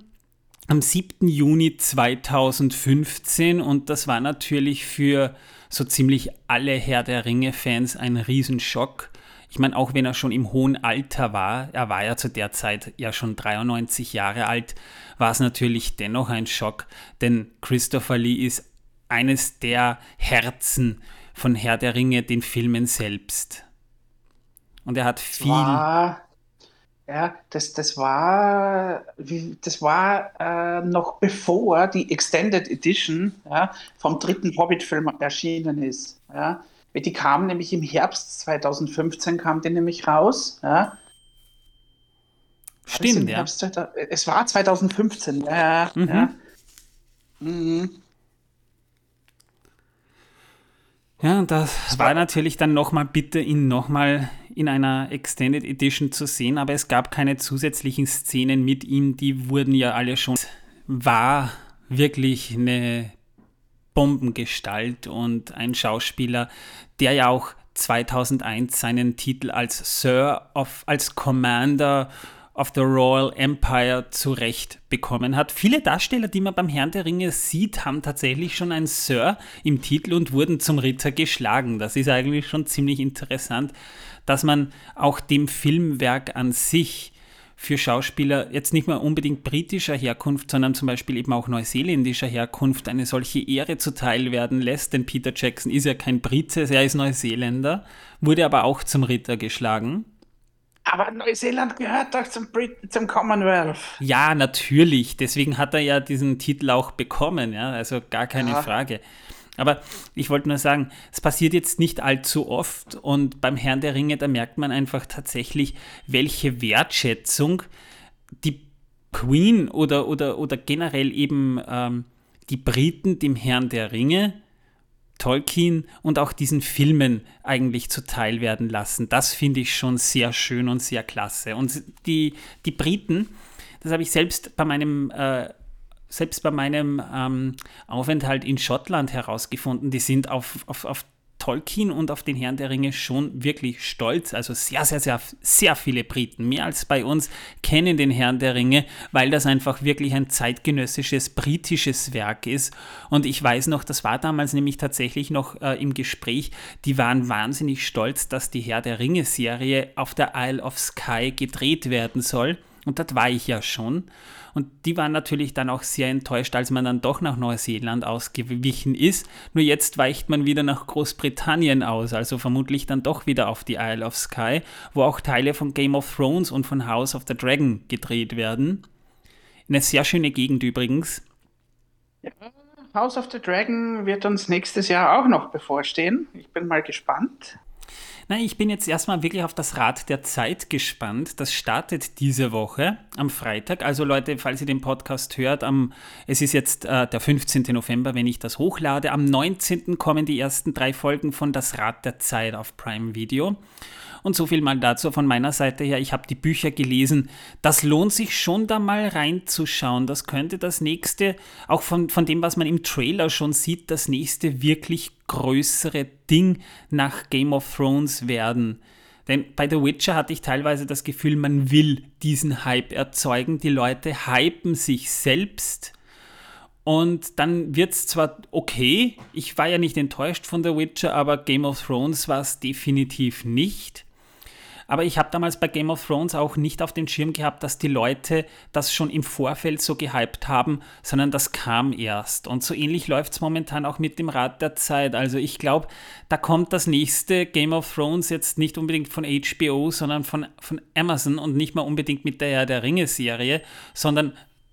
am 7. Juni 2015 und das war natürlich für so ziemlich alle Herr der Ringe-Fans ein Riesenschock. Ich meine, auch wenn er schon im hohen Alter war, er war ja zu der Zeit ja schon 93 Jahre alt, war es natürlich dennoch ein Schock, denn Christopher Lee ist eines der Herzen von Herr der Ringe, den Filmen selbst. Und er hat viel. War ja, das, das war, das war äh, noch bevor die Extended Edition ja, vom dritten Hobbit-Film erschienen ist. Ja. Die kam nämlich im Herbst 2015, kam die nämlich raus. Ja. Stimmt, ja. Herbst, es war 2015, ja. Mhm. ja. Mhm. Ja, und das war natürlich dann nochmal bitte, ihn nochmal in einer Extended Edition zu sehen, aber es gab keine zusätzlichen Szenen mit ihm, die wurden ja alle schon. War wirklich eine Bombengestalt und ein Schauspieler, der ja auch 2001 seinen Titel als Sir of, als Commander of the Royal Empire zurecht bekommen hat. Viele Darsteller, die man beim Herrn der Ringe sieht, haben tatsächlich schon ein Sir im Titel und wurden zum Ritter geschlagen. Das ist eigentlich schon ziemlich interessant, dass man auch dem Filmwerk an sich für Schauspieler jetzt nicht mehr unbedingt britischer Herkunft, sondern zum Beispiel eben auch neuseeländischer Herkunft eine solche Ehre zuteil werden lässt. Denn Peter Jackson ist ja kein Brite, er ist Neuseeländer, wurde aber auch zum Ritter geschlagen. Aber Neuseeland gehört doch zum, Brit zum Commonwealth. Ja, natürlich. Deswegen hat er ja diesen Titel auch bekommen, ja, also gar keine ja. Frage. Aber ich wollte nur sagen, es passiert jetzt nicht allzu oft und beim Herrn der Ringe, da merkt man einfach tatsächlich, welche Wertschätzung die Queen oder, oder, oder generell eben ähm, die Briten dem Herrn der Ringe, Tolkien und auch diesen Filmen eigentlich zuteil werden lassen. Das finde ich schon sehr schön und sehr klasse. Und die, die Briten, das habe ich selbst bei meinem äh, selbst bei meinem ähm, Aufenthalt in Schottland herausgefunden, die sind auf, auf, auf Tolkien und auf den Herrn der Ringe schon wirklich stolz. Also sehr, sehr, sehr, sehr viele Briten, mehr als bei uns, kennen den Herrn der Ringe, weil das einfach wirklich ein zeitgenössisches britisches Werk ist. Und ich weiß noch, das war damals nämlich tatsächlich noch äh, im Gespräch, die waren wahnsinnig stolz, dass die Herr der Ringe-Serie auf der Isle of Skye gedreht werden soll. Und das war ich ja schon. Und die waren natürlich dann auch sehr enttäuscht, als man dann doch nach Neuseeland ausgewichen ist. Nur jetzt weicht man wieder nach Großbritannien aus, also vermutlich dann doch wieder auf die Isle of Skye, wo auch Teile von Game of Thrones und von House of the Dragon gedreht werden. Eine sehr schöne Gegend übrigens. Ja, House of the Dragon wird uns nächstes Jahr auch noch bevorstehen. Ich bin mal gespannt. Na, ich bin jetzt erstmal wirklich auf das Rad der Zeit gespannt. Das startet diese Woche am Freitag. Also Leute, falls ihr den Podcast hört, am, es ist jetzt äh, der 15. November, wenn ich das hochlade. Am 19. kommen die ersten drei Folgen von Das Rad der Zeit auf Prime Video. Und so viel mal dazu von meiner Seite her. Ich habe die Bücher gelesen. Das lohnt sich schon da mal reinzuschauen. Das könnte das nächste, auch von, von dem, was man im Trailer schon sieht, das nächste wirklich größere Ding nach Game of Thrones werden. Denn bei The Witcher hatte ich teilweise das Gefühl, man will diesen Hype erzeugen. Die Leute hypen sich selbst. Und dann wird es zwar okay, ich war ja nicht enttäuscht von The Witcher, aber Game of Thrones war es definitiv nicht. Aber ich habe damals bei Game of Thrones auch nicht auf den Schirm gehabt, dass die Leute das schon im Vorfeld so gehypt haben, sondern das kam erst. Und so ähnlich läuft es momentan auch mit dem Rad der Zeit. Also ich glaube, da kommt das nächste Game of Thrones jetzt nicht unbedingt von HBO, sondern von, von Amazon und nicht mal unbedingt mit der Herr der Ringe-Serie, sondern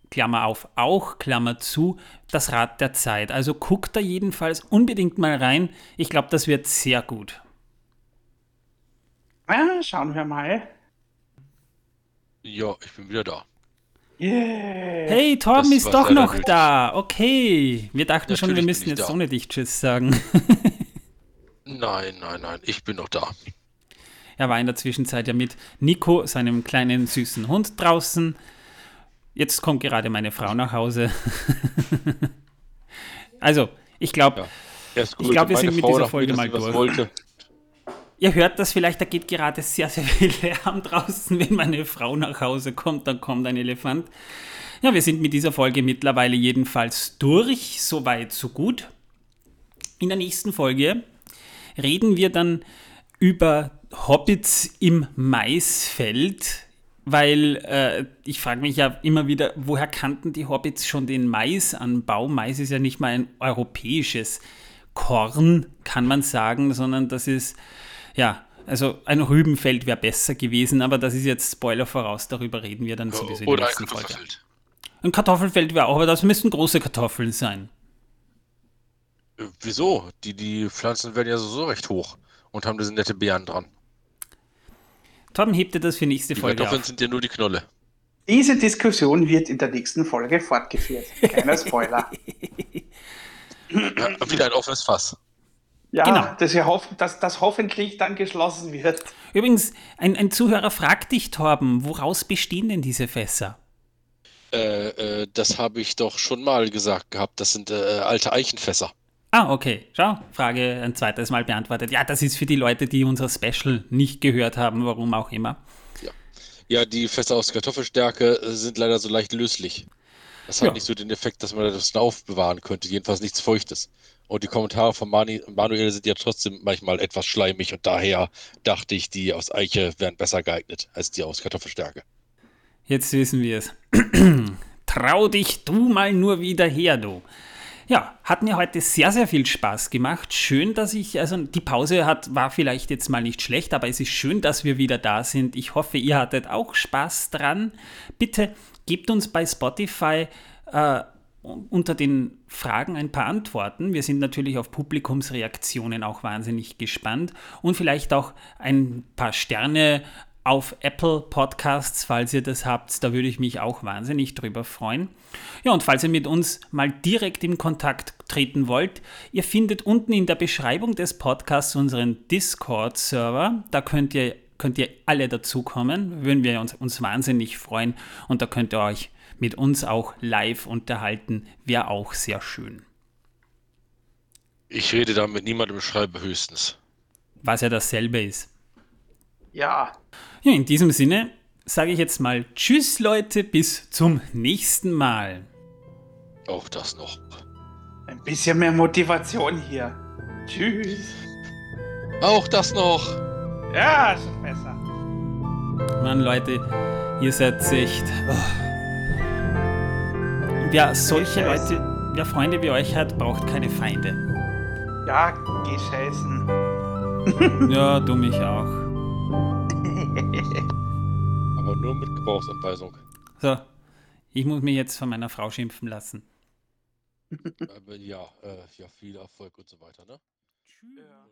Klammer auf, auch Klammer zu, das Rad der Zeit. Also guckt da jedenfalls unbedingt mal rein. Ich glaube, das wird sehr gut. Ja, schauen wir mal. Ja, ich bin wieder da. Yeah. Hey, Torben das ist doch noch nötig. da. Okay. Wir dachten Natürlich schon, wir müssen jetzt da. ohne dich Tschüss sagen. nein, nein, nein. Ich bin noch da. Er war in der Zwischenzeit ja mit Nico, seinem kleinen süßen Hund, draußen. Jetzt kommt gerade meine Frau nach Hause. also, ich glaube, ja. ich glaube, wir sind mit dieser Folge mal durch. Wollte. Ihr hört das vielleicht, da geht gerade sehr, sehr viel Lärm draußen. Wenn meine Frau nach Hause kommt, dann kommt ein Elefant. Ja, wir sind mit dieser Folge mittlerweile jedenfalls durch. Soweit, so gut. In der nächsten Folge reden wir dann über Hobbits im Maisfeld, weil äh, ich frage mich ja immer wieder, woher kannten die Hobbits schon den Maisanbau? Mais ist ja nicht mal ein europäisches Korn, kann man sagen, sondern das ist ja, also ein Rübenfeld wäre besser gewesen, aber das ist jetzt Spoiler voraus, darüber reden wir dann sowieso in der nächsten ein Folge. Ein Kartoffelfeld wäre auch, aber das müssten große Kartoffeln sein. Äh, wieso? Die, die Pflanzen werden ja so recht hoch und haben diese nette Beeren dran. Torben hebt dir das für nächste die Folge Kartoffeln auf. sind ja nur die Knolle. Diese Diskussion wird in der nächsten Folge fortgeführt. Keiner Spoiler. ja, wieder ein offenes Fass. Ja, Genau. dass, wir hoffen, dass das hoffentlich dann geschlossen wird. Übrigens, ein, ein Zuhörer fragt dich, Torben, woraus bestehen denn diese Fässer? Äh, äh, das habe ich doch schon mal gesagt gehabt. Das sind äh, alte Eichenfässer. Ah, okay. Schau, Frage ein zweites Mal beantwortet. Ja, das ist für die Leute, die unser Special nicht gehört haben, warum auch immer. Ja, die Fässer aus Kartoffelstärke äh, sind leider so leicht löslich. Das hat Ja. nicht so den Effekt, dass man das aufbewahren könnte. Jedenfalls nichts Feuchtes. Und die Kommentare von Mani Manuel sind ja trotzdem manchmal etwas schleimig und daher dachte ich, die aus Eiche wären besser geeignet als die aus Kartoffelstärke. Jetzt wissen wir es. Trau dich du mal nur wieder her, du. Ja, hat mir heute sehr, sehr viel Spaß gemacht. Schön, dass ich, also die Pause hat, war vielleicht jetzt mal nicht schlecht, aber es ist schön, dass wir wieder da sind. Ich hoffe, ihr hattet auch Spaß dran. Bitte gebt uns bei Spotify äh, unter den Fragen ein paar Antworten. Wir sind natürlich auf Publikumsreaktionen auch wahnsinnig gespannt und vielleicht auch ein paar Sterne auf Apple Podcasts, falls ihr das habt. Da würde ich mich auch wahnsinnig drüber freuen. Ja, und falls ihr mit uns mal direkt in Kontakt treten wollt, ihr findet unten in der Beschreibung des Podcasts unseren Discord-Server. Da könnt ihr, könnt ihr alle dazukommen. Würden wir uns, uns wahnsinnig freuen. Und da könnt ihr euch mit uns auch live unterhalten. Wäre auch sehr schön. Ich rede da mit niemandem, schreibe höchstens. Was ja dasselbe ist. Ja, Ja, in diesem Sinne sage ich jetzt mal Tschüss Leute, bis zum nächsten Mal. Auch das noch. ein bisschen mehr Motivation hier. Tschüss. Auch das noch. Ja, schon besser. Mann, Leute, ihr seid echt. Oh. Wer solche. Leute, wer Freunde wie euch hat, braucht keine Feinde. Ja, geh scheißen. Ja, du mich auch. Aber nur mit Gebrauchsanweisung. So, ich muss mich jetzt von meiner Frau schimpfen lassen. Aber ja, äh, ja, viel Erfolg und so weiter, ne? Ja.